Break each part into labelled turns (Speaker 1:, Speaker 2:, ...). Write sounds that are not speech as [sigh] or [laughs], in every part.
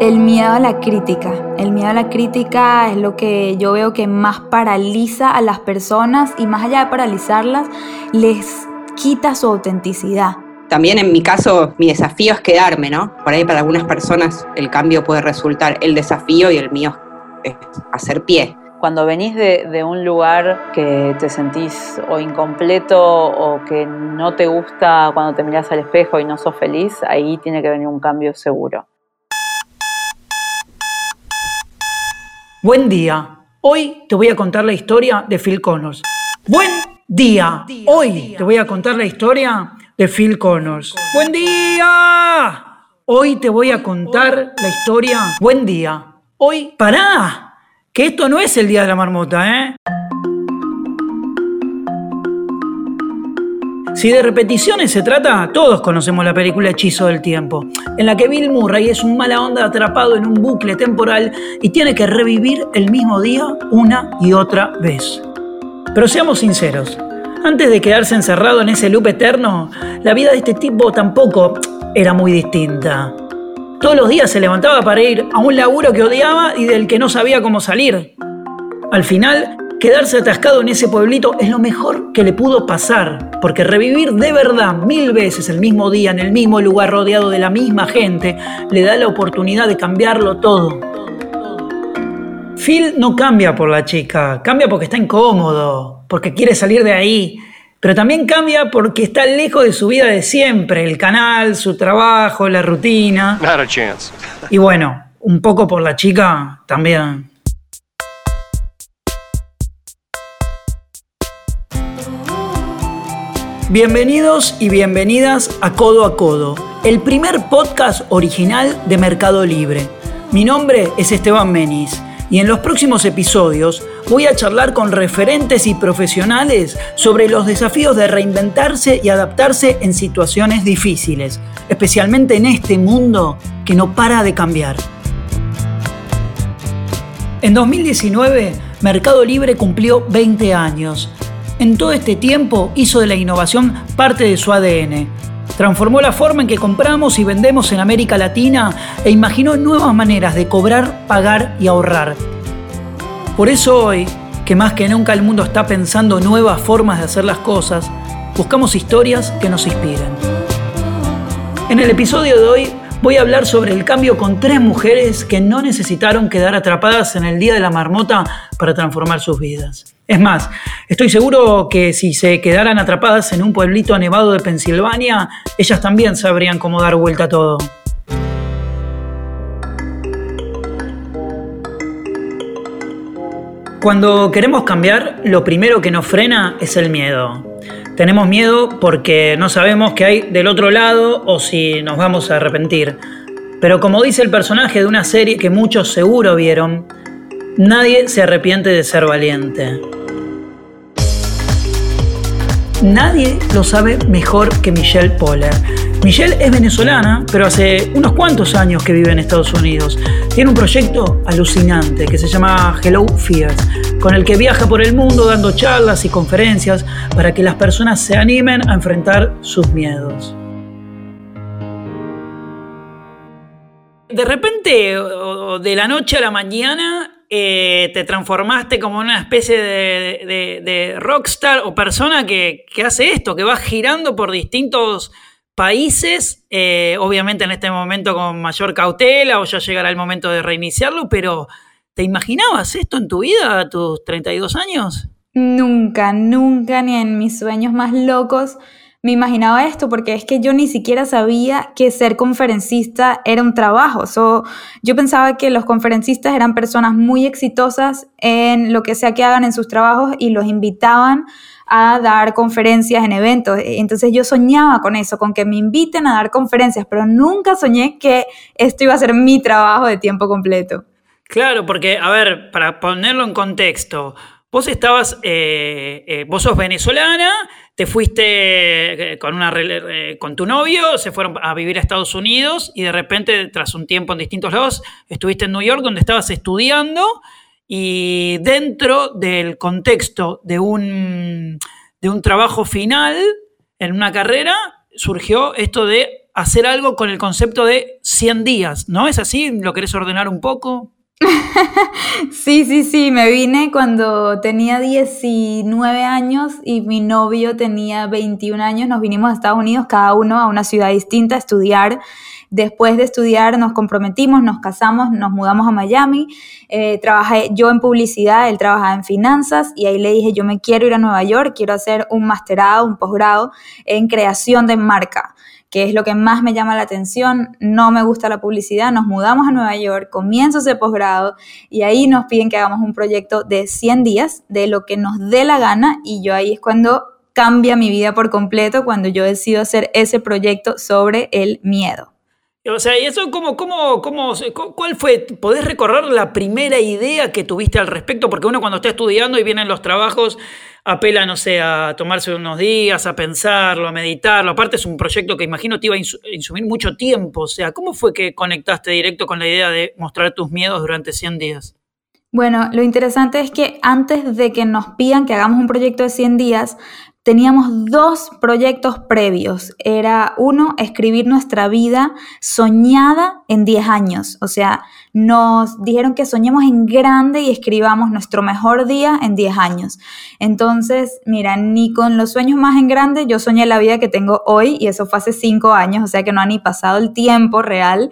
Speaker 1: El miedo a la crítica. El miedo a la crítica es lo que yo veo que más paraliza a las personas y más allá de paralizarlas, les quita su autenticidad.
Speaker 2: También en mi caso, mi desafío es quedarme, ¿no? Por ahí para algunas personas el cambio puede resultar el desafío y el mío es hacer pie.
Speaker 3: Cuando venís de, un lugar que te sentís o incompleto o que no te gusta cuando te mirás al espejo y no sos feliz, ahí tiene que venir un cambio seguro.
Speaker 4: Buen día. Hoy te voy a contar la historia de Phil Connors. Buen día. Hoy te voy a contar la historia de Phil Connors. Buen día. Hoy te voy a contar la historia. Buen día. Hoy, pará. Que esto no es el día de la marmota, ¿eh? Si de repeticiones se trata, todos conocemos la película Hechizo del Tiempo, en la que Bill Murray es un mala onda atrapado en un bucle temporal y tiene que revivir el mismo día una y otra vez. Pero seamos sinceros, antes de quedarse encerrado en ese loop eterno, la vida de este tipo tampoco era muy distinta. Todos los días se levantaba para ir a un laburo que odiaba y del que no sabía cómo salir. Al final, Quedarse atascado en ese pueblito es lo mejor que le pudo pasar, porque revivir de verdad mil veces el mismo día en el mismo lugar rodeado de la misma gente le da la oportunidad de cambiarlo todo. Phil no cambia por la chica, cambia porque está incómodo, porque quiere salir de ahí, pero también cambia porque está lejos de su vida de siempre, el canal, su trabajo, la rutina.
Speaker 5: Not a chance.
Speaker 4: Y bueno, un poco por la chica también. Bienvenidos y bienvenidas a Codo a Codo, el primer podcast original de Mercado Libre. Mi nombre es Esteban Menis y en los próximos episodios voy a charlar con referentes y profesionales sobre los desafíos de reinventarse y adaptarse en situaciones difíciles, especialmente en este mundo que no para de cambiar. En 2019, Mercado Libre cumplió 20 años en todo este tiempo hizo de la innovación parte de su ADN. Transformó la forma en que compramos y vendemos en América Latina e imaginó nuevas maneras de cobrar, pagar y ahorrar. Por eso hoy, que más que nunca el mundo está pensando nuevas formas de hacer las cosas, buscamos historias que nos inspiren. En el episodio de hoy voy a hablar sobre el cambio con tres mujeres que no necesitaron quedar atrapadas en el Día de la Marmota para transformar sus vidas. Es más, estoy seguro que si se quedaran atrapadas en un pueblito nevado de Pensilvania, ellas también sabrían cómo dar vuelta a todo. Cuando queremos cambiar, lo primero que nos frena es el miedo. Tenemos miedo porque no sabemos qué hay del otro lado o si nos vamos a arrepentir. Pero como dice el personaje de una serie que muchos seguro vieron, nadie se arrepiente de ser valiente. Nadie lo sabe mejor que Michelle Poller. Michelle es venezolana, pero hace unos cuantos años que vive en Estados Unidos. Tiene un proyecto alucinante que se llama Hello Fears, con el que viaja por el mundo dando charlas y conferencias para que las personas se animen a enfrentar sus miedos. De repente, de la noche a la mañana, eh, te transformaste como una especie de, rockstar o persona que, hace esto, que va girando por distintos países, eh, obviamente en este momento con mayor cautela o ya llegará el momento de reiniciarlo, pero ¿te imaginabas esto en tu vida a tus 32 años?
Speaker 1: Nunca, nunca, ni en mis sueños más locos me imaginaba esto porque es que yo ni siquiera sabía que ser conferencista era un trabajo. yo pensaba que los conferencistas eran personas muy exitosas en lo que sea que hagan en sus trabajos y los invitaban a dar conferencias en eventos. Entonces yo soñaba con eso, con que me inviten a dar conferencias, pero nunca soñé que esto iba a ser mi trabajo de tiempo completo.
Speaker 4: Claro, porque, a ver, para ponerlo en contexto, vos estabas, eh, eh, vos sos venezolana, te fuiste eh, con, una, con tu novio, se fueron a vivir a Estados Unidos y de repente, tras un tiempo en distintos lados, estuviste en New York donde estabas estudiando y dentro del contexto de un, de un trabajo final en una carrera surgió esto de hacer algo con el concepto de 100 días, ¿no? ¿Es así? ¿Lo querés ordenar un poco? [laughs]
Speaker 1: sí, sí, sí, me vine cuando tenía 19 años y mi novio tenía 21 años, nos vinimos a Estados Unidos, cada uno a una ciudad distinta a estudiar. Después de estudiar nos comprometimos, nos casamos, nos mudamos a Miami, eh, trabajé yo en publicidad, él trabajaba en finanzas y ahí le dije, yo me quiero ir a Nueva York, quiero hacer un masterado, un posgrado en creación de marca que es lo que más me llama la atención. No me gusta la publicidad, nos mudamos a Nueva York, comienzo ese posgrado y ahí nos piden que hagamos un proyecto de 100 días, de lo que nos dé la gana y yo ahí es cuando cambia mi vida por completo, cuando yo decido hacer ese proyecto sobre el miedo.
Speaker 4: O sea, ¿y eso cómo, cómo, cómo, cuál fue? ¿Podés recorrer la primera idea que tuviste al respecto? Porque uno cuando está estudiando y vienen los trabajos, apela, no sé, a tomarse unos días, a pensarlo, a meditarlo. Aparte es un proyecto que imagino te iba a insumir mucho tiempo. O sea, ¿cómo fue que conectaste directo con la idea de mostrar tus miedos durante 100 días?
Speaker 1: Bueno, lo interesante es que antes de que nos pidan que hagamos un proyecto de 100 días, teníamos dos proyectos previos. Era uno, escribir nuestra vida soñada en 10 años. O sea, nos dijeron que soñemos en grande y escribamos nuestro mejor día en 10 años. Entonces, mira, ni con los sueños más en grande yo soñé la vida que tengo hoy y eso fue hace 5 años, o sea que no ha ni pasado el tiempo real.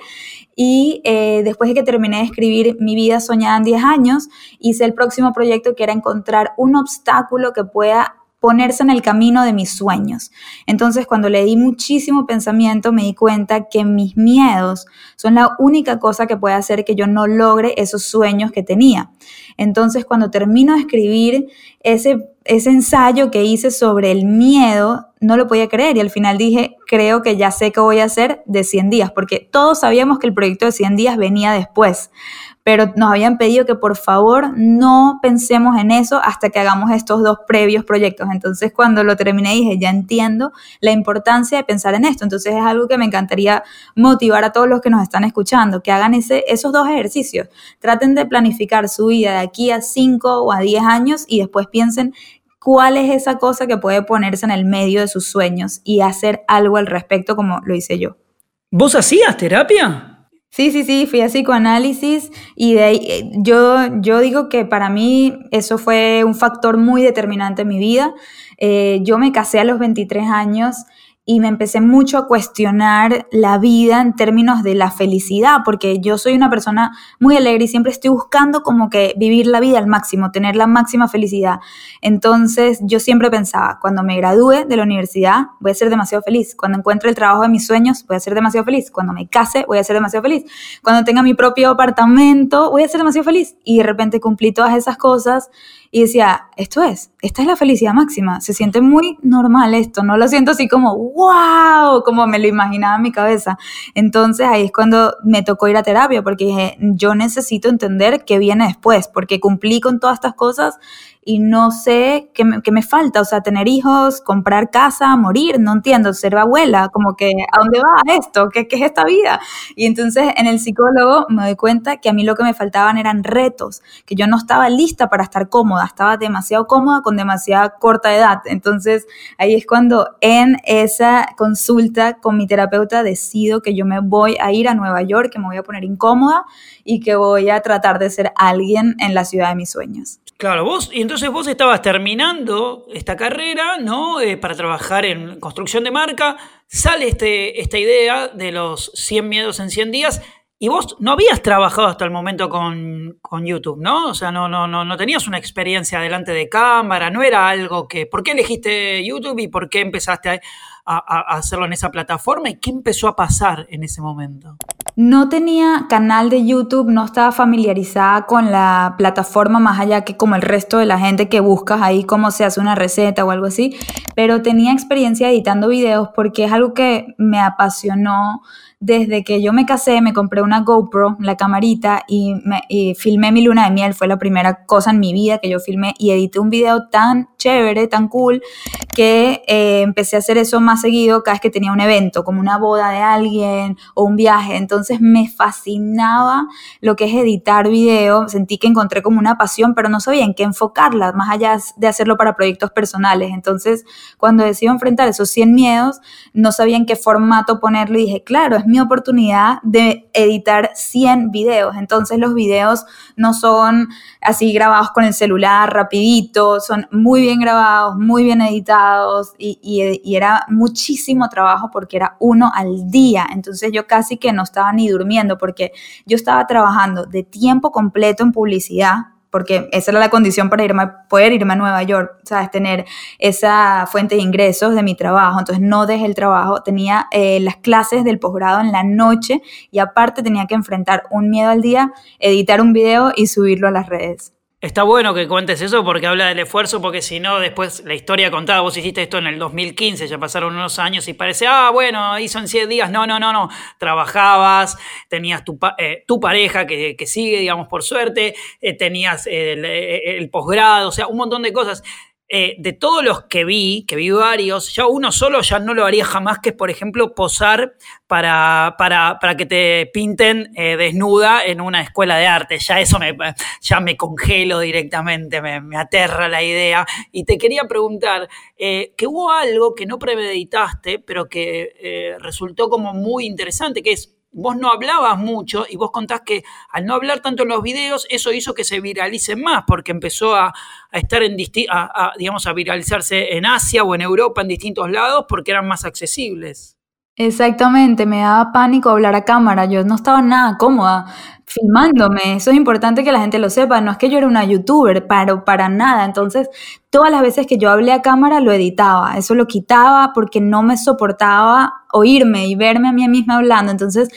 Speaker 1: Y eh, después de que terminé de escribir mi vida soñada en 10 años, hice el próximo proyecto que era encontrar un obstáculo que pueda ponerse en el camino de mis sueños. Entonces, cuando le di muchísimo pensamiento, me di cuenta que mis miedos son la única cosa que puede hacer que yo no logre esos sueños que tenía. Entonces, cuando termino de escribir ese, ese ensayo que hice sobre el miedo, no lo podía creer y al final dije, creo que ya sé qué voy a hacer de 100 días, porque todos sabíamos que el proyecto de 100 días venía después pero nos habían pedido que por favor no pensemos en eso hasta que hagamos estos dos previos proyectos. Entonces cuando lo terminé dije, ya entiendo la importancia de pensar en esto. Entonces es algo que me encantaría motivar a todos los que nos están escuchando, que hagan ese, esos dos ejercicios. Traten de planificar su vida de aquí a 5 o a 10 años y después piensen cuál es esa cosa que puede ponerse en el medio de sus sueños y hacer algo al respecto como lo hice yo.
Speaker 4: ¿Vos hacías terapia?
Speaker 1: Sí, sí, sí, fui a psicoanálisis y de ahí, eh, yo, yo digo que para mí eso fue un factor muy determinante en mi vida. Eh, yo me casé a los 23 años y me empecé mucho a cuestionar la vida en términos de la felicidad, porque yo soy una persona muy alegre y siempre estoy buscando como que vivir la vida al máximo, tener la máxima felicidad. Entonces yo siempre pensaba, cuando me gradúe de la universidad voy a ser demasiado feliz, cuando encuentre el trabajo de mis sueños voy a ser demasiado feliz, cuando me case voy a ser demasiado feliz, cuando tenga mi propio apartamento voy a ser demasiado feliz. Y de repente cumplí todas esas cosas y decía, esto es, esta es la felicidad máxima, se siente muy normal esto, no lo siento así como, wow, como me lo imaginaba en mi cabeza. Entonces ahí es cuando me tocó ir a terapia, porque dije, yo necesito entender qué viene después, porque cumplí con todas estas cosas y no sé qué me, falta, o sea, tener hijos, comprar casa, morir, no entiendo, ser abuela, como que, ¿a dónde va esto? ¿Qué, ¿Qué, es esta vida? Y entonces en el psicólogo me doy cuenta que a mí lo que me faltaban eran retos, que yo no estaba lista para estar cómoda, estaba demasiado cómoda con demasiada corta edad. Entonces ahí es cuando en esa consulta con mi terapeuta decido que yo me voy a ir a Nueva York, que me voy a poner incómoda y que voy a tratar de ser alguien en la ciudad de mis sueños.
Speaker 4: Claro, vos, y entonces vos estabas terminando esta carrera, ¿no? Eh, para trabajar en construcción de marca, sale este, esta idea de los 100 miedos en 100 días, y vos no habías trabajado hasta el momento con, con, YouTube, ¿no? O sea, no, no, no, no tenías una experiencia delante de cámara, no era algo que... ¿Por qué elegiste YouTube y por qué empezaste a, a, hacerlo en esa plataforma y qué empezó a pasar en ese momento?
Speaker 1: No tenía canal de YouTube, no estaba familiarizada con la plataforma más allá que como el resto de la gente que buscas ahí cómo se hace una receta o algo así, pero tenía experiencia editando videos porque es algo que me apasionó desde que yo me casé, me compré una GoPro, la camarita, y, me, filmé mi luna de miel. Fue la primera cosa en mi vida que yo filmé y edité un video tan chévere, tan cool, que eh, empecé a hacer eso más seguido cada vez que tenía un evento, como una boda de alguien o un viaje. Entonces me fascinaba lo que es editar video. Sentí que encontré como una pasión, pero no sabía en qué enfocarla, más allá de hacerlo para proyectos personales. Entonces, cuando decidí enfrentar esos 100 miedos, no sabía en qué formato ponerlo y dije, claro, es mi oportunidad de editar 100 videos. Entonces los videos no son así grabados con el celular rapidito, son muy bien grabados, muy bien editados y, era muchísimo trabajo porque era uno al día. Entonces yo casi que no estaba ni durmiendo porque yo estaba trabajando de tiempo completo en publicidad porque esa era la condición para irme, poder irme a Nueva York, ¿sabes? Tener esa fuente de ingresos de mi trabajo. Entonces no dejé el trabajo, tenía eh, las clases del posgrado en la noche y aparte tenía que enfrentar un miedo al día, editar un video y subirlo a las redes.
Speaker 4: Está bueno que cuentes eso porque habla del esfuerzo, porque si no, después la historia contada, vos hiciste esto en el 2015, ya pasaron unos años y parece, ah, bueno, hizo en 100 días. No, no, no, no. Trabajabas, tenías tu, eh, tu pareja que, que, sigue, digamos, por suerte, eh, tenías el, el posgrado, o sea, un montón de cosas. Eh, de todos los que vi, que vi varios, ya uno solo ya no lo haría jamás, que es, por ejemplo, posar para, para, para que te pinten eh, desnuda en una escuela de arte. Ya eso me, ya me congelo directamente, me, aterra la idea. Y te quería preguntar, eh, que hubo algo que no premeditaste, pero que resultó como muy interesante, que es vos no hablabas mucho y vos contás que al no hablar tanto en los videos, eso hizo que se viralice más, porque empezó a, estar en a, digamos, a viralizarse en Asia o en Europa, en distintos lados, porque eran más accesibles.
Speaker 1: Exactamente, me daba pánico hablar a cámara, yo no estaba nada cómoda filmándome, eso es importante que la gente lo sepa, no es que yo era una youtuber, pero para nada, entonces todas las veces que yo hablé a cámara lo editaba, eso lo quitaba porque no me soportaba oírme y verme a mí misma hablando, entonces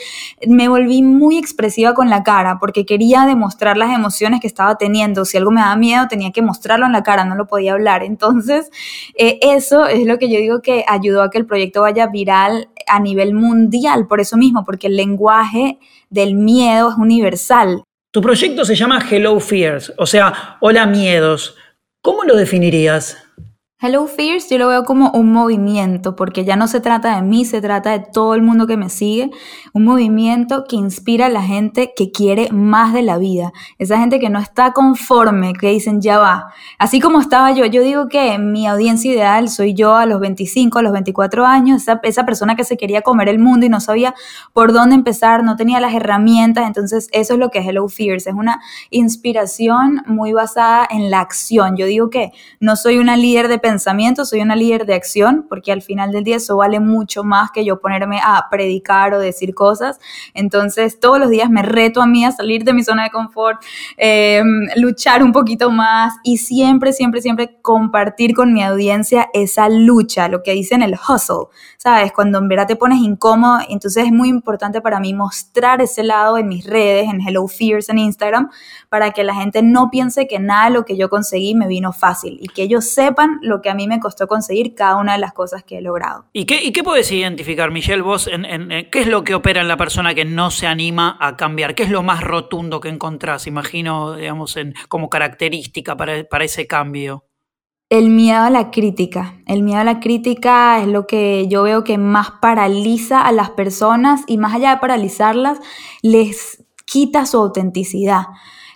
Speaker 1: me volví muy expresiva con la cara porque quería demostrar las emociones que estaba teniendo, si algo me daba miedo tenía que mostrarlo en la cara, no lo podía hablar, entonces eh, eso es lo que yo digo que ayudó a que el proyecto vaya viral a nivel mundial, por eso mismo, porque el lenguaje del miedo es universal.
Speaker 4: Tu proyecto se llama Hello Fears, o sea, hola miedos. ¿Cómo lo definirías?
Speaker 1: Hello Fears yo lo veo como un movimiento, porque ya no se trata de mí, se trata de todo el mundo que me sigue, un movimiento que inspira a la gente que quiere más de la vida, esa gente que no está conforme, que dicen ya va, así como estaba yo, yo digo que mi audiencia ideal soy yo a los 25, a los 24 años, esa, esa persona que se quería comer el mundo y no sabía por dónde empezar, no tenía las herramientas, entonces eso es lo que es Hello Fears, es una inspiración muy basada en la acción, yo digo que no soy una líder de pensamiento, soy una líder de acción, porque al final del día eso vale mucho más que yo ponerme a predicar o decir cosas. Entonces, todos los días me reto a mí a salir de mi zona de confort, em, luchar un poquito más y siempre, siempre, siempre compartir con mi audiencia esa lucha, lo que dicen el hustle, ¿sabes? Cuando en verdad te pones incómodo, entonces es muy importante para mí mostrar ese lado en mis redes, en Hello Fears en Instagram, para que la gente no piense que nada de lo que yo conseguí me vino fácil y que ellos sepan lo que a mí me costó conseguir cada una de las cosas que he logrado.
Speaker 4: ¿Y qué, y qué puedes identificar, Michelle, vos, en, qué es lo que opera en la persona que no se anima a cambiar? ¿Qué es lo más rotundo que encontrás, imagino, digamos, en, como característica para, para ese cambio?
Speaker 1: El miedo a la crítica. El miedo a la crítica es lo que yo veo que más paraliza a las personas y más allá de paralizarlas, les quita su autenticidad.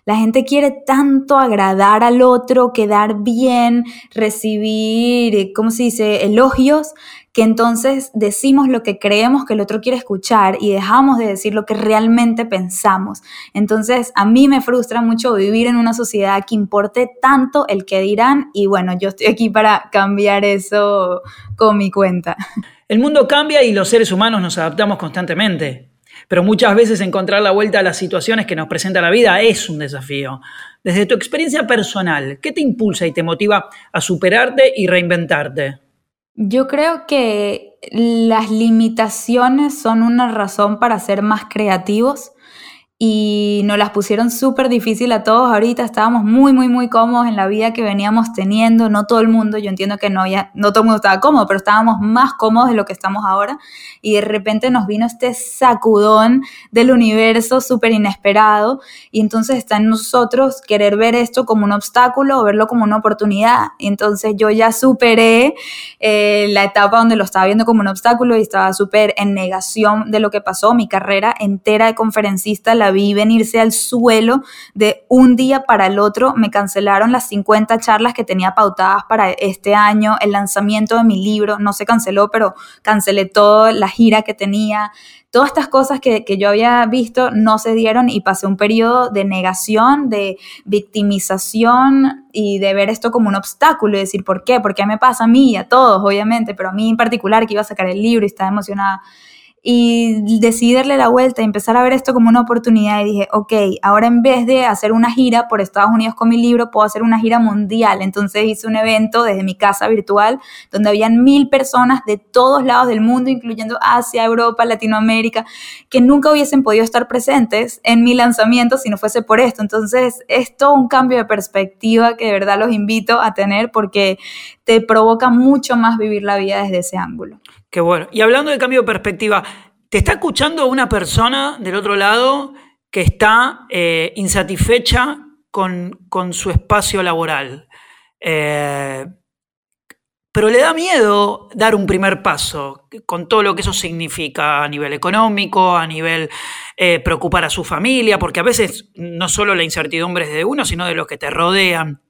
Speaker 1: La gente quiere tanto agradar al otro, quedar bien, recibir, ¿cómo se dice?, elogios, que entonces decimos lo que creemos que el otro quiere escuchar y dejamos de decir lo que realmente pensamos. Entonces, a mí me frustra mucho vivir en una sociedad que importe tanto el que dirán y bueno, yo estoy aquí para cambiar eso con mi cuenta.
Speaker 4: El mundo cambia y los seres humanos nos adaptamos constantemente pero muchas veces encontrar la vuelta a las situaciones que nos presenta la vida es un desafío. Desde tu experiencia personal, ¿qué te impulsa y te motiva a superarte y reinventarte?
Speaker 1: Yo creo que las limitaciones son una razón para ser más creativos y nos las pusieron súper difícil a todos. Ahorita estábamos muy, muy, muy cómodos en la vida que veníamos teniendo. No todo el mundo, yo entiendo que no, ya, no todo el mundo estaba cómodo, pero estábamos más cómodos de lo que estamos ahora. Y de repente nos vino este sacudón del universo súper inesperado. Y entonces está en nosotros querer ver esto como un obstáculo o verlo como una oportunidad. Y entonces yo ya superé eh, la etapa donde lo estaba viendo como un obstáculo y estaba súper en negación de lo que pasó. Mi carrera entera de conferencista la vi venirse al suelo de un día para el otro. Me cancelaron las 50 charlas que tenía pautadas para este año, el lanzamiento de mi libro, no se canceló, pero cancelé toda la gira que tenía. Todas estas cosas que, que yo había visto no se dieron y pasé un periodo de negación, de victimización y de ver esto como un obstáculo y decir, ¿por qué? ¿Por qué me pasa a mí y a todos, obviamente? Pero a mí en particular, que iba a sacar el libro y estaba emocionada y decidí darle la vuelta y empezar a ver esto como una oportunidad y dije, ok, ahora en vez de hacer una gira por Estados Unidos con mi libro, puedo hacer una gira mundial. Entonces hice un evento desde mi casa virtual donde habían mil personas de todos lados del mundo, incluyendo Asia, Europa, Latinoamérica, que nunca hubiesen podido estar presentes en mi lanzamiento si no fuese por esto. Entonces es todo un cambio de perspectiva que de verdad los invito a tener porque te provoca mucho más vivir la vida desde ese ángulo.
Speaker 4: Bueno. Y hablando de cambio de perspectiva, te está escuchando una persona del otro lado que está eh, insatisfecha con, su espacio laboral. Eh, pero le da miedo dar un primer paso, con todo lo que eso significa a nivel económico, a nivel eh, preocupar a su familia, porque a veces no solo la incertidumbre es de uno, sino de los que te rodean.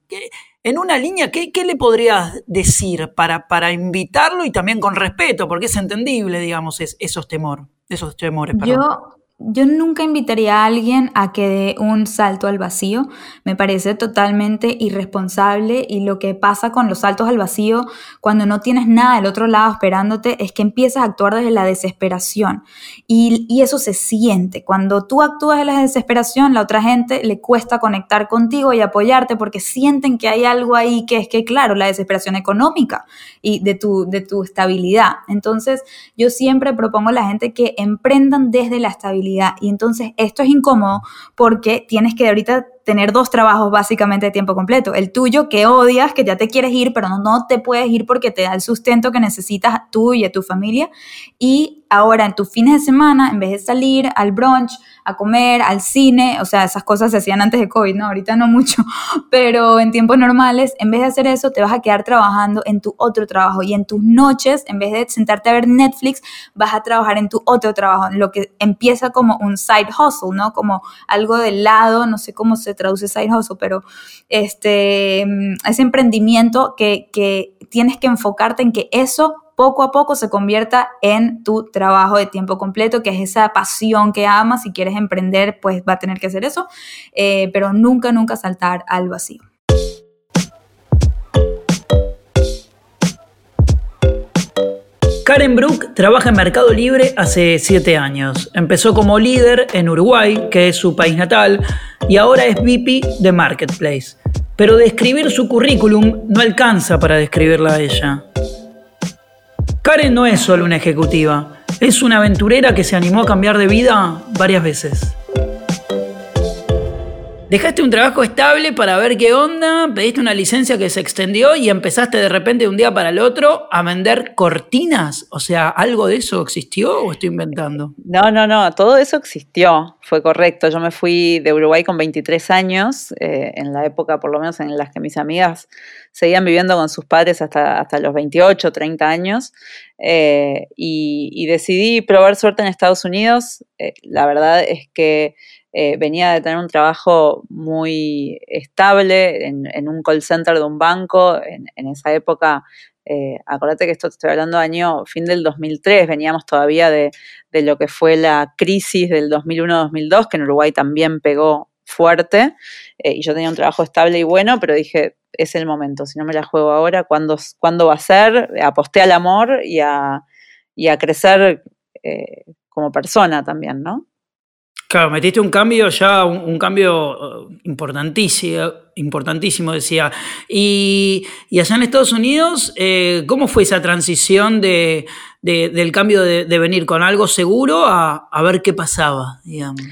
Speaker 4: En una línea, ¿qué, le podrías decir para, para, invitarlo y también con respeto? Porque es entendible, digamos, esos, temor, esos temores.
Speaker 1: Yo, yo nunca invitaría a alguien a que dé un salto al vacío. Me parece totalmente irresponsable y lo que pasa con los saltos al vacío cuando no tienes nada del otro lado esperándote es que empiezas a actuar desde la desesperación y, y eso se siente. Cuando tú actúas desde la desesperación, la otra gente le cuesta conectar contigo y apoyarte porque sienten que hay algo ahí que es que, claro, la desesperación económica y de tu, de tu estabilidad. Entonces, yo siempre propongo a la gente que emprendan desde la estabilidad y entonces esto es incómodo porque tienes que ahorita tener dos trabajos básicamente de tiempo completo. El tuyo que odias, que ya te quieres ir, pero no, no te puedes ir porque te da el sustento que necesitas tú y a tu familia. Y ahora en tus fines de semana, en vez de salir al brunch, a comer, al cine, o sea, esas cosas se hacían antes de COVID, ¿no? Ahorita no mucho, [laughs] pero en tiempos normales, en vez de hacer eso, te vas a quedar trabajando en tu otro trabajo y en tus noches, en vez de sentarte a ver Netflix, vas a trabajar en tu otro trabajo, lo que empieza como un side hustle, ¿no? Como algo del lado, no sé cómo se traduce side hustle, pero este, mm, ese emprendimiento que, que tienes que enfocarte en que eso poco a poco se convierta en tu trabajo de tiempo completo, que es esa pasión que amas. Si quieres emprender, pues va a tener que hacer eso, eh, pero nunca, nunca saltar al vacío.
Speaker 4: Karen Brook trabaja en Mercado Libre hace siete años. Empezó como líder en Uruguay, que es su país natal, y ahora es VP de Marketplace. Pero describir su currículum no alcanza para describirla a ella. Karen no es solo una ejecutiva, es una aventurera que se animó a cambiar de vida varias veces. Dejaste un trabajo estable para ver qué onda, pediste una licencia que se extendió y empezaste de repente de un día para el otro a vender cortinas. O sea, ¿algo de eso existió o estoy inventando?
Speaker 3: No, no, no, todo eso existió, fue correcto. Yo me fui de Uruguay con 23 años, eh, en la época por lo menos en las que mis amigas seguían viviendo con sus padres hasta, hasta los 28, 30 años, eh, y, decidí probar suerte en Estados Unidos. Eh, la verdad es que eh, venía de tener un trabajo muy estable en, un call center de un banco. En, esa época, eh, acuérdate que esto te estoy hablando año fin del 2003, veníamos todavía de, lo que fue la crisis del 2001-2002, que en Uruguay también pegó fuerte. Y yo tenía un trabajo estable y bueno, pero dije, es el momento, si no me la juego ahora, ¿cuándo, ¿cuándo va a ser? Aposté al amor y a, y a crecer como persona también, ¿no?
Speaker 4: Claro, metiste un cambio ya, un, cambio eh, importantísimo, importantísimo, decía. Y, allá en Estados Unidos, eh, ¿cómo fue esa transición de, del cambio de, venir con algo seguro a, ver qué pasaba, digamos?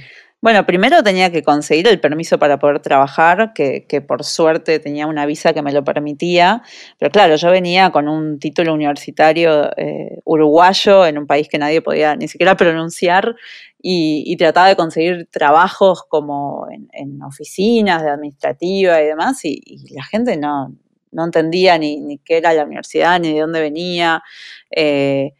Speaker 3: Bueno, primero tenía que conseguir el permiso para poder trabajar, que, por suerte tenía una visa que me lo permitía, pero claro, yo venía con un título universitario eh, uruguayo en un país que nadie podía ni siquiera pronunciar y, trataba de conseguir trabajos como en, oficinas de administrativa y demás, y, la gente no, entendía ni, qué era la universidad, ni de dónde venía. Eh,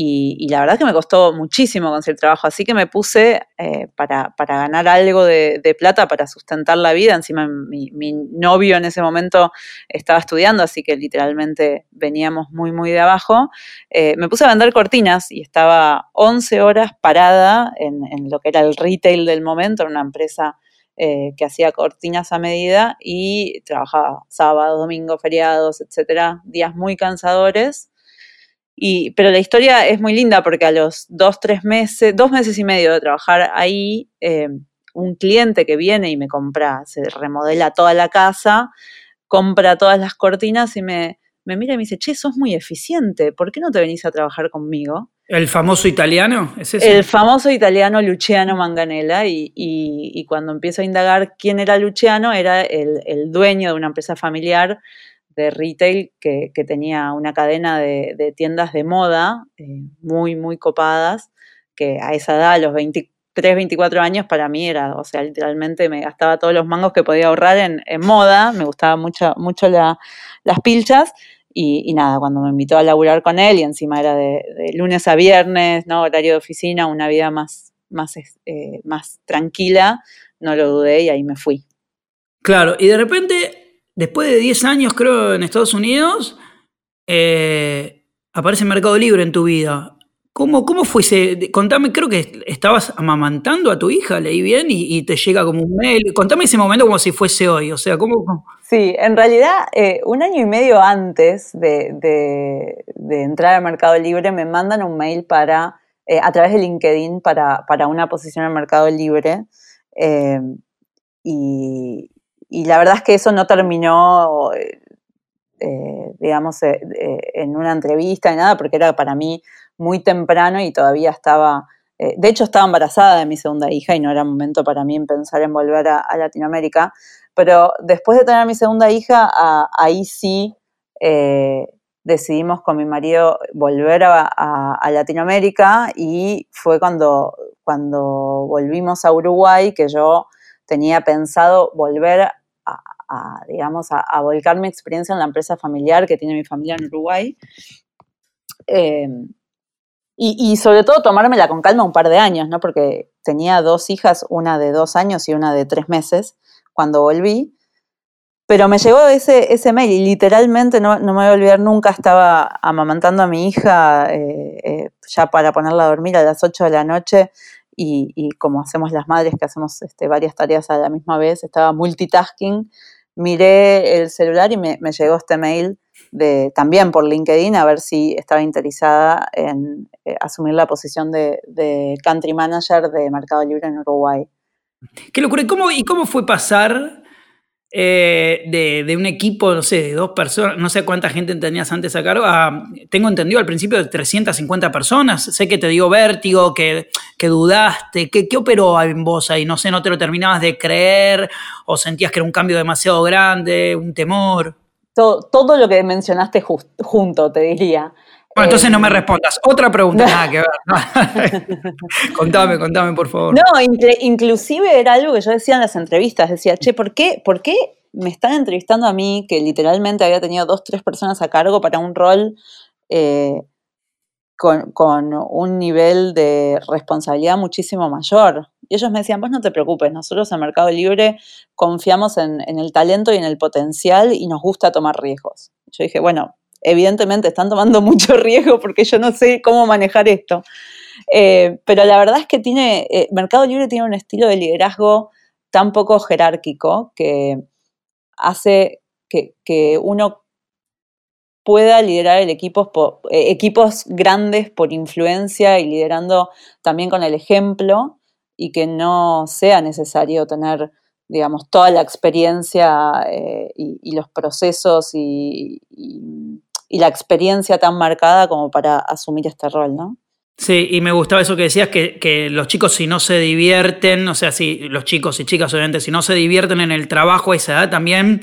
Speaker 3: y, la verdad que me costó muchísimo conseguir trabajo, así que me puse eh, para, ganar algo de, plata para sustentar la vida. Encima mi, novio en ese momento estaba estudiando, así que literalmente veníamos muy, muy de abajo. Eh, me puse a vender cortinas y estaba 11 horas parada en, lo que era el retail del momento, en una empresa eh, que hacía cortinas a medida y trabajaba sábado, domingo, feriados, etcétera, días muy cansadores pero la historia es muy linda porque a los dos, tres meses, dos meses y medio de trabajar ahí, eh, un cliente que viene y me compra, se remodela toda la casa, compra todas las cortinas y me, mira y me dice, che, sos muy eficiente, ¿por qué no te venís a trabajar conmigo?
Speaker 4: ¿El famoso italiano?
Speaker 3: ¿Es El famoso italiano Luciano Manganella y, cuando empiezo a indagar quién era Luciano, era el, el dueño de una empresa familiar de retail que, tenía una cadena de, tiendas de moda eh, muy, muy copadas, que a esa edad, a los 23, 24 años, para mí era, o sea, literalmente me gastaba todos los mangos que podía ahorrar en, moda, me gustaban mucho, mucho las pilchas. Y, nada, cuando me invitó a laburar con él y encima era de, lunes a viernes, ¿no? Horario de oficina, una vida más, más, eh, más tranquila, no lo dudé y ahí me fui.
Speaker 4: Claro, y de repente Después de 10 años, creo, en Estados Unidos, eh, aparece Mercado Libre en tu vida. ¿Cómo, ¿Cómo fue ese? Contame, creo que estabas amamantando a tu hija, leí bien, y, te llega como un mail. Contame ese momento como si fuese hoy. O sea, ¿cómo?
Speaker 3: Sí, en realidad, eh, un año y medio antes de, entrar al Mercado Libre, me mandan un mail para, eh, a través de LinkedIn para, una posición en Mercado Libre. y, y la verdad es que eso no terminó, eh, eh, digamos, eh, en una entrevista ni nada, porque era para mí muy temprano y todavía estaba, de hecho estaba embarazada de mi segunda hija y no era momento para mí en pensar en volver a, Latinoamérica, pero después de tener mi segunda hija, ahí sí decidimos con mi marido volver a, Latinoamérica y fue cuando, cuando volvimos a Uruguay que yo tenía pensado volver a, digamos, a, volcar mi experiencia en la empresa familiar que tiene mi familia en Uruguay. Em, y, sobre todo tomármela con calma un par de años, ¿no? Porque tenía dos hijas, una de dos años y una de tres meses cuando volví. Pero me llegó ese, ese mail y literalmente no, me voy a olvidar nunca, estaba amamantando a mi hija eh, eh, ya para ponerla a dormir a las 8 de la noche y, como hacemos las madres que hacemos este, varias tareas a la misma vez, estaba multitasking, miré el celular y me, llegó este mail de, también por LinkedIn a ver si estaba interesada en eh, asumir la posición de, country manager de Mercado Libre en Uruguay.
Speaker 4: Qué locura. ¿Y cómo fue pasar eh, de, un equipo, no sé, de dos personas, no sé cuánta gente tenías antes a cargo, tengo entendido al principio de 350 personas, sé que te dio vértigo, que, dudaste, ¿qué, operó en vos ahí? No sé, no te lo terminabas de creer o sentías que era un cambio demasiado grande, un temor.
Speaker 3: Todo, lo que mencionaste junto, te diría.
Speaker 4: Bueno, entonces no me eh, respondas. Otra pregunta, nada que ver. [laughs] contame, contame, por favor.
Speaker 3: No, inclusive era algo que yo decía en las entrevistas. Decía, che, ¿por qué, ¿por qué me están entrevistando a mí, que literalmente había tenido dos, tres personas a cargo para un rol eh, con, un nivel de responsabilidad muchísimo mayor? Y ellos me decían, vos no te preocupes, nosotros en Mercado Libre confiamos en, en el talento y en el potencial y nos gusta tomar riesgos. Yo dije, bueno, evidentemente están tomando [laughs] mucho riesgo porque yo no sé cómo manejar esto. Eh, pero la verdad es que tiene, eh, Mercado Libre tiene un estilo de liderazgo tan poco jerárquico que hace que, uno pueda liderar eh, equipos grandes por influencia y liderando también con el ejemplo y que no sea necesario tener digamos, toda la experiencia y, los procesos y la experiencia tan marcada como para asumir este rol, ¿no?
Speaker 4: Sí, y me gustaba eso que decías, que, que, los chicos si no se divierten, o sea, si los chicos y chicas obviamente, si no se divierten en el trabajo a esa edad también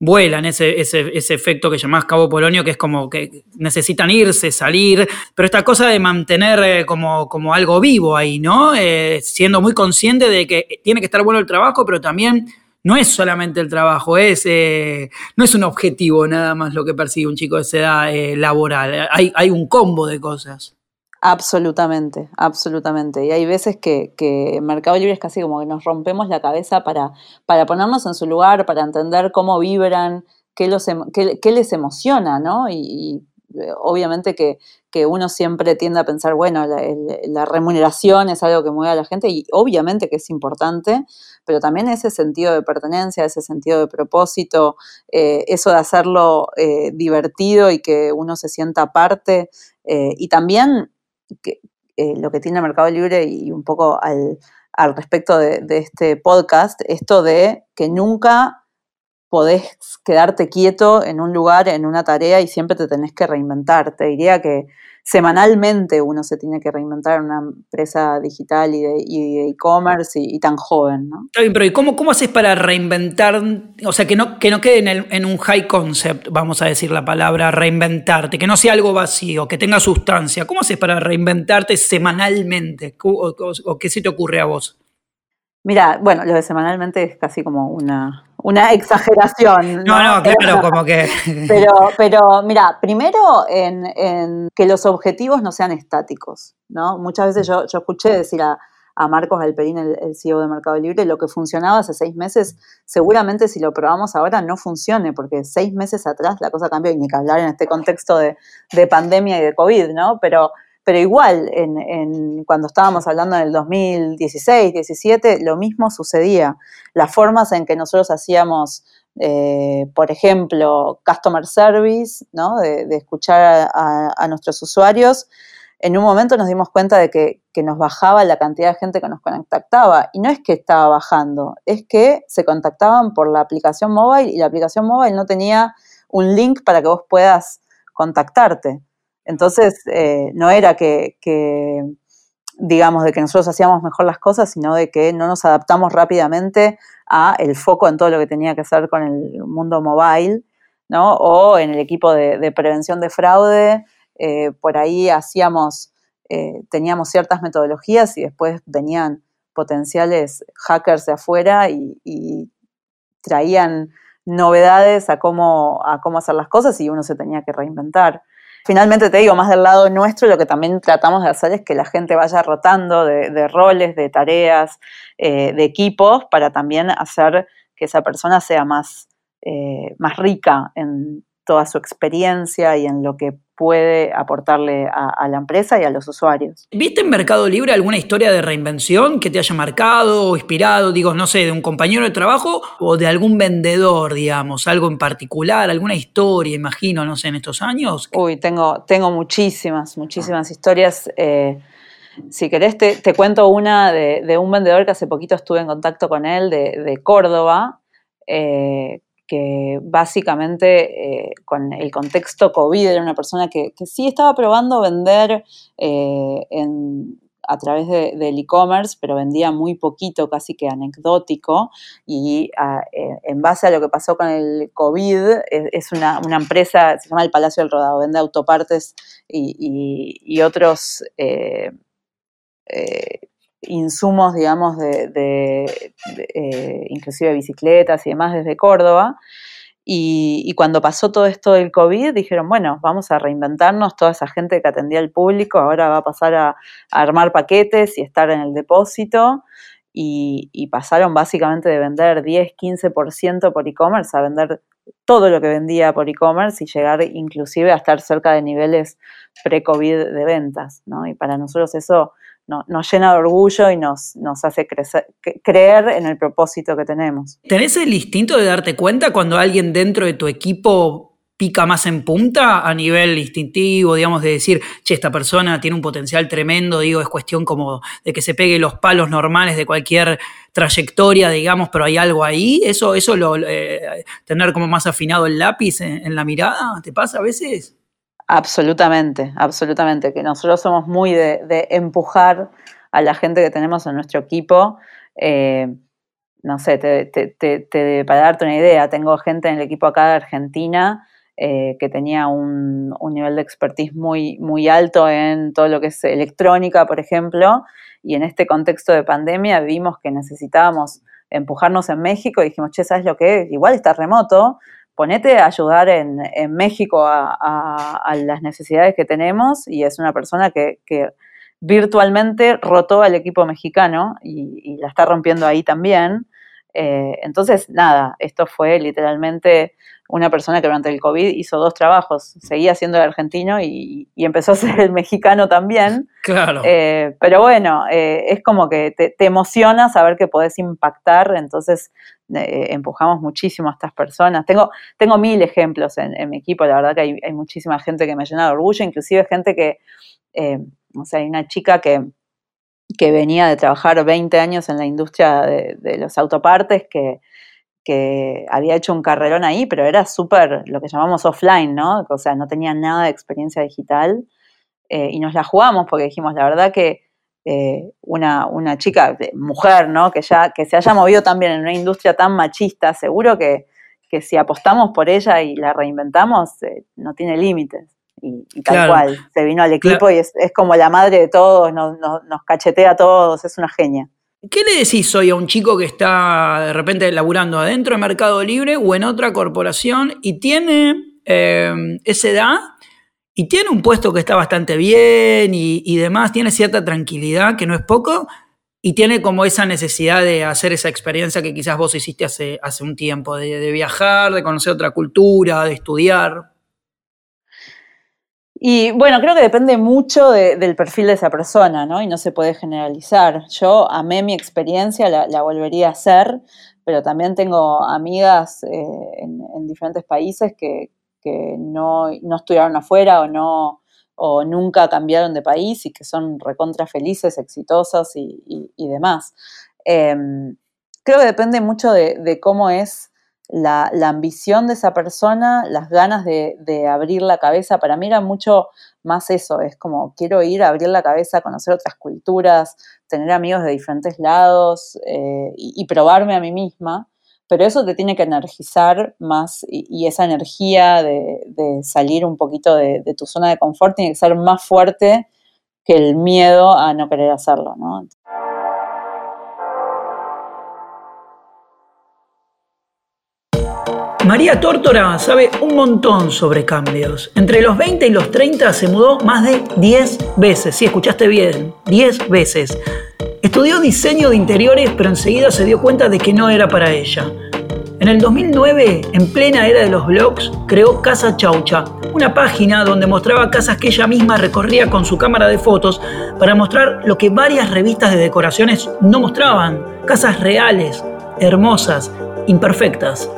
Speaker 4: vuelan ese, ese, ese efecto que llamás Cabo Polonio, que es como que necesitan irse, salir, pero esta cosa de mantener eh, como, como algo vivo ahí, ¿no? Eh, siendo muy consciente de que tiene que estar bueno el trabajo, pero también no es solamente el trabajo, es, eh, no es un objetivo nada más lo que persigue un chico de esa edad eh, laboral, hay, hay un combo de cosas.
Speaker 3: Absolutamente, absolutamente. Y hay veces que, que Mercado Libre es casi como que nos rompemos la cabeza para, para ponernos en su lugar, para entender cómo vibran, qué, los, qué, qué les emociona, ¿no? Y, y eh, obviamente que, que, uno siempre tiende a pensar, bueno, la, remuneración es algo que mueve a la gente y obviamente que es importante, pero también ese sentido de pertenencia, ese sentido de propósito, eh, eso de hacerlo eh, divertido y que uno se sienta parte. Eh, y también eh, lo que tiene el Mercado Libre y un poco al, al respecto de, este podcast, esto de que nunca podés quedarte quieto en un lugar, en una tarea y siempre te tenés que reinventar. Te diría que semanalmente uno se tiene que reinventar en una empresa digital y de e-commerce y, y, tan joven, ¿no?
Speaker 4: Está bien, pero ¿y cómo, cómo haces para reinventar, o sea, que no, que no quede en, el, en, un high concept, vamos a decir la palabra, reinventarte, que no sea algo vacío, que tenga sustancia? ¿Cómo haces para reinventarte semanalmente? ¿O, o, o qué se te ocurre a vos?
Speaker 3: Mira, bueno, lo de semanalmente es casi como una, una exageración.
Speaker 4: No, no, no claro, como que. [laughs]
Speaker 3: Pero, pero mira, primero en, en, que los objetivos no sean estáticos, ¿no? Muchas veces yo, yo escuché decir a, a Marcos Alperín, el, el, CEO de Mercado Libre, lo que funcionaba hace seis meses, seguramente si lo probamos ahora no funcione, porque seis meses atrás la cosa cambió, y ni que hablar en este contexto de, de pandemia y de COVID, ¿no? Pero pero igual, en, en, cuando estábamos hablando en el 2016, 17, lo mismo sucedía. Las formas en que nosotros hacíamos, eh, por ejemplo, customer service, ¿no? de, de escuchar a, nuestros usuarios, en un momento nos dimos cuenta de que, que, nos bajaba la cantidad de gente que nos contactaba. Y no es que estaba bajando, es que se contactaban por la aplicación móvil y la aplicación móvil no tenía un link para que vos puedas contactarte. Entonces, eh, no era que, digamos, de que nosotros hacíamos mejor las cosas, sino de que no nos adaptamos rápidamente a el foco en todo lo que tenía que hacer con el mundo mobile, ¿no? O en el equipo de, de prevención de fraude, eh, por ahí hacíamos, eh, teníamos ciertas metodologías y después venían potenciales hackers de afuera y, y traían novedades a cómo, a cómo hacer las cosas y uno se tenía que reinventar. Finalmente te digo, más del lado nuestro, lo que también tratamos de hacer es que la gente vaya rotando de, roles, de tareas, eh, de equipos, para también hacer que esa persona sea más, eh, más rica en toda su experiencia y en lo que puede aportarle a, a, la empresa y a los usuarios.
Speaker 4: ¿Viste en Mercado Libre alguna historia de reinvención que te haya marcado o inspirado, digo, no sé, de un compañero de trabajo o de algún vendedor, digamos, algo en particular, alguna historia, imagino, no sé, en estos años?
Speaker 3: Uy, tengo, tengo muchísimas, muchísimas historias. Eh, si querés, te, te cuento una de, de, un vendedor que hace poquito estuve en contacto con él, de, de Córdoba, eh, que básicamente eh, con el contexto COVID era una persona que, sí estaba probando vender eh, en, a través de, del e-commerce, pero vendía muy poquito, casi que anecdótico, y a, eh, en base a lo que pasó con el COVID, es, una, una, empresa, se llama el Palacio del Rodado, vende autopartes y, otros insumos, digamos, de, eh, inclusive bicicletas y demás desde Córdoba. Y, cuando pasó todo esto del COVID, dijeron, bueno, vamos a reinventarnos, toda esa gente que atendía al público ahora va a pasar a, a armar paquetes y estar en el depósito. Y, y pasaron básicamente de vender 10, 15% por e-commerce a vender todo lo que vendía por e-commerce y llegar inclusive a estar cerca de niveles pre-COVID de ventas, ¿no? Y para nosotros eso no, nos llena de orgullo y nos, hace crecer, creer en el propósito que tenemos.
Speaker 4: ¿Tenés el instinto de darte cuenta cuando alguien dentro de tu equipo pica más en punta a nivel instintivo, digamos, de decir, che, esta persona tiene un potencial tremendo, digo, es cuestión como de que se pegue los palos normales de cualquier trayectoria, digamos, pero hay algo ahí, eso, eso lo, eh, tener como más afinado el lápiz en, en la mirada, ¿te pasa a veces?
Speaker 3: Absolutamente, absolutamente, que nosotros somos muy de, empujar a la gente que tenemos en nuestro equipo. Eh, no sé, para darte una idea, tengo gente en el equipo acá de Argentina eh, que tenía un, nivel de expertise muy, muy alto en todo lo que es electrónica, por ejemplo, y en este contexto de pandemia vimos que necesitábamos empujarnos en México y dijimos, che, ¿sabes lo que es? Igual está remoto, ponete a ayudar en, México a, las necesidades que tenemos y es una persona que, virtualmente rotó al equipo mexicano y, la está rompiendo ahí también. Eh, entonces, nada, esto fue literalmente una persona que durante el COVID hizo dos trabajos, seguía siendo el argentino y, empezó a ser el mexicano también.
Speaker 4: Claro.
Speaker 3: Eh, pero bueno, eh, es como que te, emociona saber que podés impactar, entonces eh, empujamos muchísimo a estas personas. Tengo, tengo mil ejemplos en, mi equipo, la verdad que hay, muchísima gente que me llena de orgullo, inclusive gente que, o sea, hay una chica que, que venía de trabajar 20 años en la industria de, de los autopartes, que que había hecho un carrerón ahí, pero era súper lo que llamamos offline, ¿no? O sea, no tenía nada de experiencia digital. Eh, y nos la jugamos porque dijimos, la verdad que eh, una, una, chica, mujer, ¿no? Que, ya, que se haya movido también en una industria tan machista, seguro que, que si apostamos por ella y la reinventamos, eh, no tiene límites. Y, tal cual, se vino al equipo y es, es, como la madre de todos, nos, nos, nos cachetea a todos, es una genia.
Speaker 4: ¿Qué le decís hoy a un chico que está de repente laburando adentro de Mercado Libre o en otra corporación y tiene eh, esa edad y tiene un puesto que está bastante bien y, demás, tiene cierta tranquilidad, que no es poco, y tiene como esa necesidad de hacer esa experiencia que quizás vos hiciste hace, hace un tiempo, de viajar, de conocer otra cultura, de estudiar?
Speaker 3: Y bueno, creo que depende mucho del perfil de esa persona, ¿no? Y no se puede generalizar. Yo amé mi experiencia, la, volvería a hacer, pero también tengo amigas eh, en, diferentes países que, no, estudiaron afuera o no o nunca cambiaron de país y que son recontra felices, exitosas y, demás. Em, creo que depende mucho de cómo es la, ambición de esa persona, las ganas de, abrir la cabeza, para mí era mucho más eso, es como quiero ir a abrir la cabeza, conocer otras culturas, tener amigos de diferentes lados eh, y, probarme a mí misma, pero eso te tiene que energizar más y, esa energía de, salir un poquito de, tu zona de confort tiene que ser más fuerte que el miedo a no querer hacerlo, ¿no?
Speaker 4: María Tórtora sabe un montón sobre cambios. Entre los 20 y los 30 se mudó más de 10 veces. Sí, escuchaste bien, 10 veces. Estudió diseño de interiores, pero enseguida se dio cuenta de que no era para ella. En el 2009, en plena era de los blogs, creó Casa Chaucha, una página donde mostraba casas que ella misma recorría con su cámara de fotos para mostrar lo que varias revistas de decoraciones no mostraban. Casas reales, hermosas, imperfectas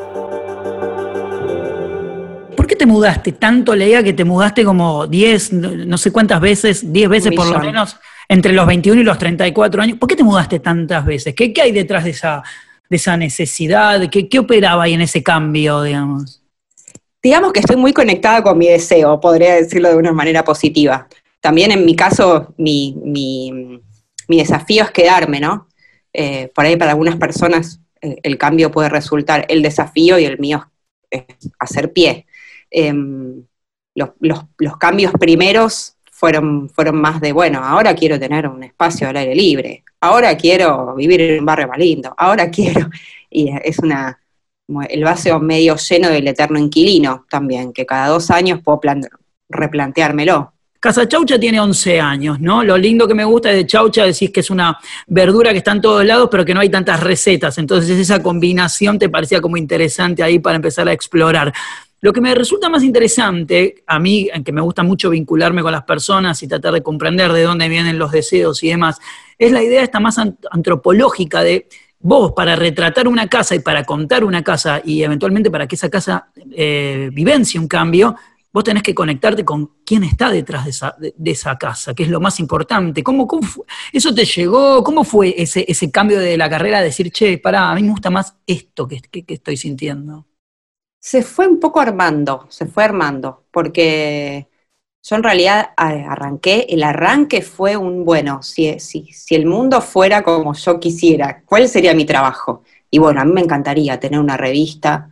Speaker 4: te mudaste tanto? Leía que te mudaste como 10, no sé cuántas veces, 10 veces por lo menos, entre los 21 y los 34 años. ¿Por qué te mudaste tantas veces? ¿Qué, qué hay detrás de esa, de esa necesidad? ¿Qué, ¿Qué operaba ahí en ese cambio, digamos?
Speaker 2: Digamos que estoy muy conectada con mi deseo, podría decirlo de una manera positiva. También en mi caso, mi, mi, desafío es quedarme, ¿no? Eh, por ahí para algunas personas eh, el cambio puede resultar el desafío y el mío es hacer pie. Em, los, cambios primeros fueron, fueron más de, bueno, ahora quiero tener un espacio al aire libre, ahora quiero vivir en un barrio más lindo, ahora quiero, [laughs] y es una, el vaso medio lleno del eterno inquilino también, que cada dos años puedo replanteármelo.
Speaker 4: Casa Chaucha tiene 11 años, ¿no? Lo lindo que me gusta de Chaucha decís que es una verdura que está en todos lados, pero que no hay tantas recetas. Entonces esa combinación te parecía como interesante ahí para empezar a explorar. Lo que me resulta más interesante, a mí, que me gusta mucho vincularme con las personas y tratar de comprender de dónde vienen los deseos y demás, es la idea esta más antropológica de vos para retratar una casa y para contar una casa y eventualmente para que esa casa eh, vivencie un cambio, vos tenés que conectarte con quién está detrás de esa, casa, que es lo más importante. ¿Cómo, ¿Eso te llegó? ¿Cómo fue ese, cambio de la carrera de decir, che, pará, a mí me gusta más esto que estoy sintiendo?
Speaker 2: Se fue un poco armando, se fue armando, porque yo en realidad arranqué, el arranque fue un, bueno, si, si, si el mundo fuera como yo quisiera, ¿cuál sería mi trabajo? Y bueno, a mí me encantaría tener una revista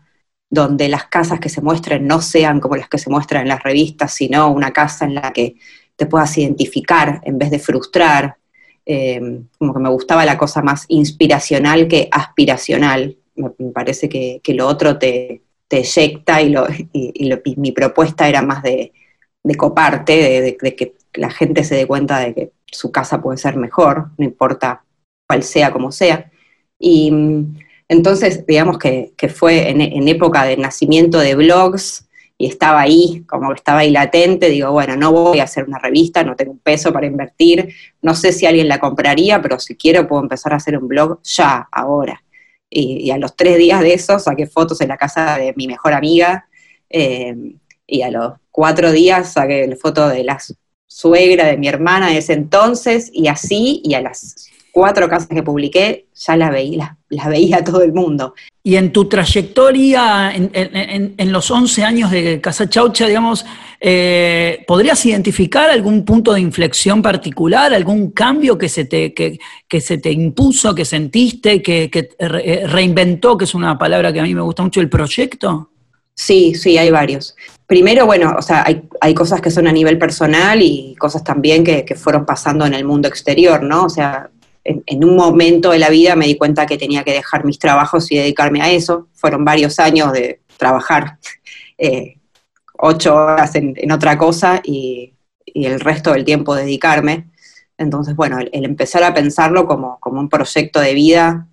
Speaker 2: donde las casas que se muestren no sean como las que se muestran en las revistas, sino una casa en la que te puedas identificar en vez de frustrar. Eh, como que me gustaba la cosa más inspiracional que aspiracional. Me, parece que, lo otro te, te eyecta y, lo, y mi propuesta era más de, de coparte, de, que la gente se dé cuenta de que su casa puede ser mejor, no importa cuál sea, como sea. Y mm, entonces, digamos que, fue en, época de nacimiento de blogs y estaba ahí, como que estaba ahí latente, digo, bueno, no voy a hacer una revista, no tengo un peso para invertir, no sé si alguien la compraría, pero si quiero puedo empezar a hacer un blog ya, ahora. Y, a los tres días de eso saqué fotos en la casa de mi mejor amiga, eh, y a los cuatro días saqué la foto de la suegra de mi hermana de ese entonces, y así, y a las cuatro casas que publiqué, ya la veía, las, veía todo el mundo.
Speaker 4: Y en tu trayectoria, en, los 11 años de Casa Chaucha, digamos, eh, ¿podrías identificar algún punto de inflexión particular, algún cambio que se te, que, se te impuso, que sentiste, que, que reinventó, que es una palabra que a mí me gusta mucho, el proyecto?
Speaker 2: Sí, sí, hay varios. Primero, bueno, o sea, hay, cosas que son a nivel personal y cosas también que, fueron pasando en el mundo exterior, ¿no? O sea, en, un momento de la vida me di cuenta que tenía que dejar mis trabajos y dedicarme a eso. Fueron varios años de trabajar [laughs] eh, ocho horas en, otra cosa y, el resto del tiempo dedicarme. Entonces, bueno, el, empezar a pensarlo como, como un proyecto de vida,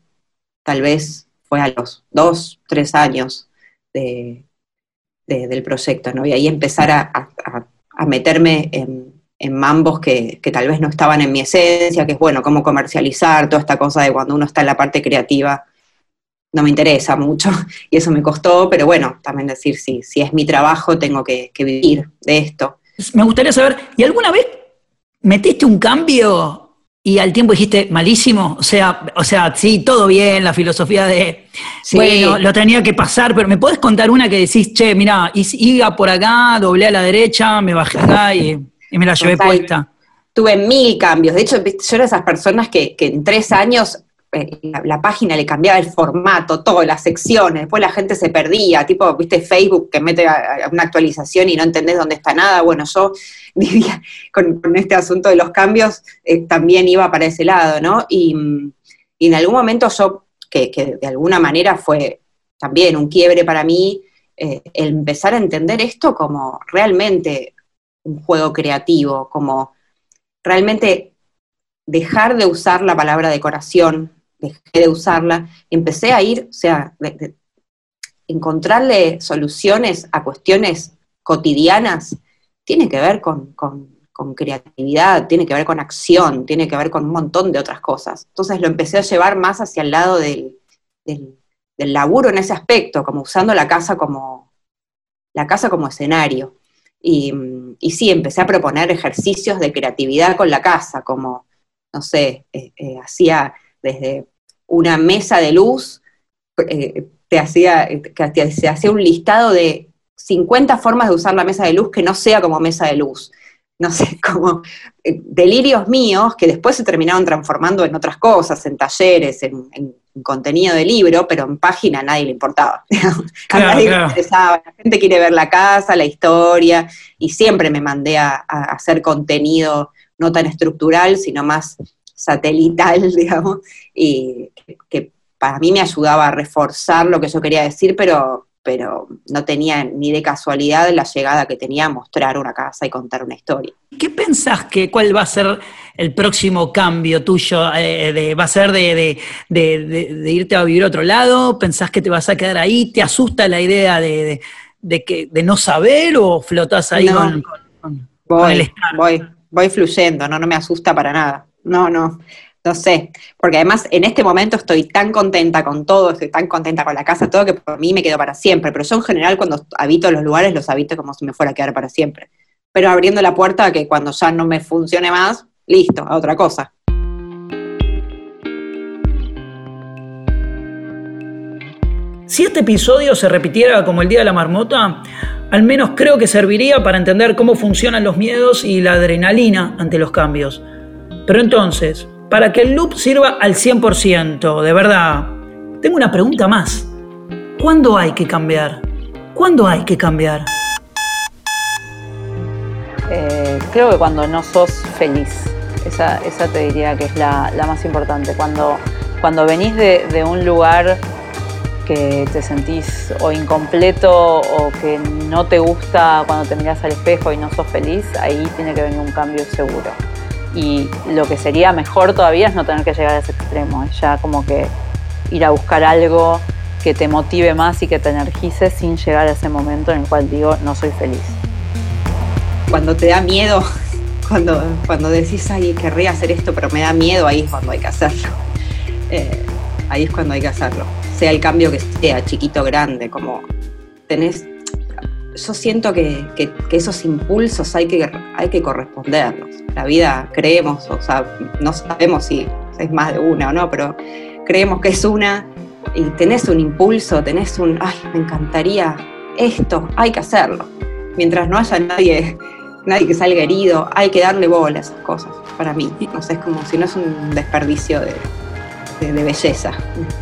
Speaker 2: tal vez fue a los dos, tres años de, del proyecto, ¿no? Y ahí empezar a, meterme en, mambos que, tal vez no estaban en mi esencia, que es, bueno, cómo comercializar, toda esta cosa de cuando uno está en la parte creativa, no me interesa mucho, [laughs] y eso me costó, pero bueno, también decir, si, si es mi trabajo, tengo que, que vivir de esto.
Speaker 4: Me gustaría saber, ¿y alguna vez metiste un cambio y al tiempo dijiste, malísimo, o sea, o sea, sí, todo bien, la filosofía de, bueno, lo tenía que pasar, pero ¿me puedes contar una que decís, che, mira, iba por acá, doblé a la derecha, me bajé acá y, me la llevé puesta?
Speaker 2: Tuve mil cambios, de hecho, yo era esas personas que, que en tres años eh, la, página le cambiaba el formato, todas las secciones, después la gente se perdía, tipo, viste, Facebook que mete una actualización y no entendés dónde está nada, bueno, yo [laughs] vivía con, este asunto de los cambios, eh, también iba para ese lado, ¿no? Y, en algún momento yo, que, de alguna manera fue también un quiebre para mí, eh, el empezar a entender esto como realmente un juego creativo, como realmente dejar de usar la palabra decoración dejé de usarla, empecé a ir, o sea, encontrarle soluciones a cuestiones cotidianas, tiene que ver con, creatividad, tiene que ver con acción, tiene que ver con un montón de otras cosas. Entonces lo empecé a llevar más hacia el lado del, laburo en ese aspecto, como usando la casa como, la casa como escenario. Y, y, sí, empecé a proponer ejercicios de creatividad con la casa, como, no sé, eh, eh, hacía desde una mesa de luz, eh, te hacía, que se hacía un listado de 50 formas de usar la mesa de luz que no sea como mesa de luz. No sé, [laughs] como delirios míos que después se terminaron transformando en otras cosas, en talleres, en, contenido de libro, pero en página a nadie le importaba. [laughs] a nadie le interesaba. La gente quiere ver la casa, la historia, y siempre me mandé a hacer contenido no tan estructural, sino más satelital, [laughs] digamos, y que, para mí me ayudaba a reforzar lo que yo quería decir, pero, pero no tenía ni de casualidad la llegada que tenía a mostrar una casa y contar una historia.
Speaker 4: ¿Qué pensás que cuál va a ser el próximo cambio tuyo? Eh, ¿Va a ser de, irte a vivir a otro lado? ¿Pensás que te vas a quedar ahí? ¿Te asusta la idea de, que, de no saber o flotás ahí con,
Speaker 2: voy, Voy, voy fluyendo, no, no me asusta para nada no, no, no sé, porque además en este momento estoy tan contenta con todo, estoy tan contenta con la casa, todo, que por mí me quedo para siempre, pero yo en general cuando habito los lugares los habito como si me fuera a quedar para siempre, pero abriendo la puerta a que cuando ya no me funcione más, listo, a otra cosa.
Speaker 4: Si este episodio se repitiera como el Día de la Marmota, Al menos creo que serviría para entender cómo funcionan los miedos y la adrenalina ante los cambios. Pero entonces, para que el loop sirva al 100%, de verdad, tengo una pregunta más. ¿Cuándo hay que cambiar? ¿Cuándo hay que cambiar?
Speaker 3: Eh, creo que cuando no sos feliz. Esa, te diría que es la, más importante. Cuando, cuando venís de, un lugar que te sentís o incompleto o que no te gusta cuando te miras al espejo y no sos feliz, ahí tiene que venir un cambio seguro. Y lo que sería mejor todavía es no tener que llegar a ese extremo, es ya como que ir a buscar algo que te motive más y que te energice sin llegar a ese momento en el cual digo no soy feliz.
Speaker 2: Cuando te da miedo [laughs] cuando, cuando decís, ay, querría hacer esto, pero me da miedo, ahí es cuando hay que hacerlo. [laughs] Eh, ahí es cuando hay que hacerlo. Sea el cambio que sea, chiquito grande, como tenés. Yo siento que, esos impulsos hay que, hay que corresponderlos. La vida creemos, o sea, no sabemos si es más de una o no, pero creemos que es una y tenés un impulso, tenés un, ay, me encantaría esto, hay que hacerlo. Mientras no haya nadie nadie que salga herido, hay que darle bola a esas cosas, para mí. No sé, es como si no es un desperdicio de, de belleza,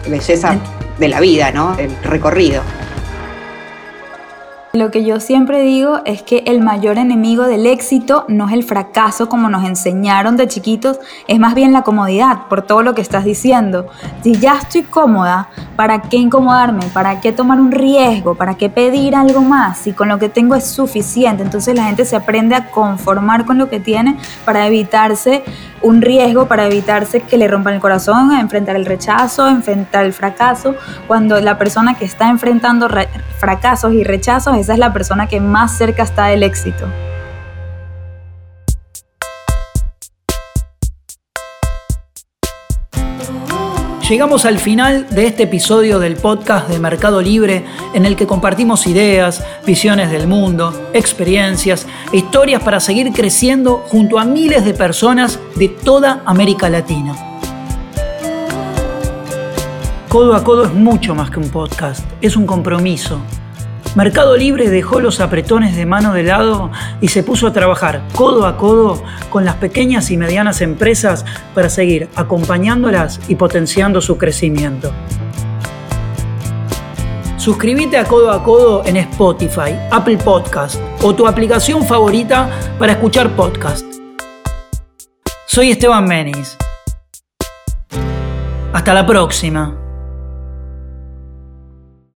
Speaker 2: de belleza de la vida, ¿no? El recorrido.
Speaker 1: Lo que yo siempre digo es que el mayor enemigo del éxito no es el fracaso como nos enseñaron de chiquitos, es más bien la comodidad, por todo lo que estás diciendo. Si ya estoy cómoda, ¿para qué incomodarme? ¿Para qué tomar un riesgo? ¿Para qué pedir algo más? Si con lo que tengo es suficiente. Entonces la gente se aprende a conformar con lo que tiene para evitarse un riesgo, para evitarse que le rompan el corazón, enfrentar el rechazo, enfrentar el fracaso. Cuando la persona que está enfrentando fracasos y rechazos esa es la persona que más cerca está del éxito.
Speaker 4: Llegamos al final de este episodio del podcast de Mercado Libre en el que compartimos ideas, visiones del mundo, experiencias e historias para seguir creciendo junto a miles de personas de toda América Latina. Codo a Codo es mucho más que un podcast, es un compromiso Mercado Libre dejó los apretones de mano de lado y se puso a trabajar codo a codo con las pequeñas y medianas empresas para seguir acompañándolas y potenciando su crecimiento. Suscríbete a Codo a Codo en Spotify, Apple Podcast o tu aplicación favorita para escuchar podcast. Soy Esteban Menis. Hasta la próxima.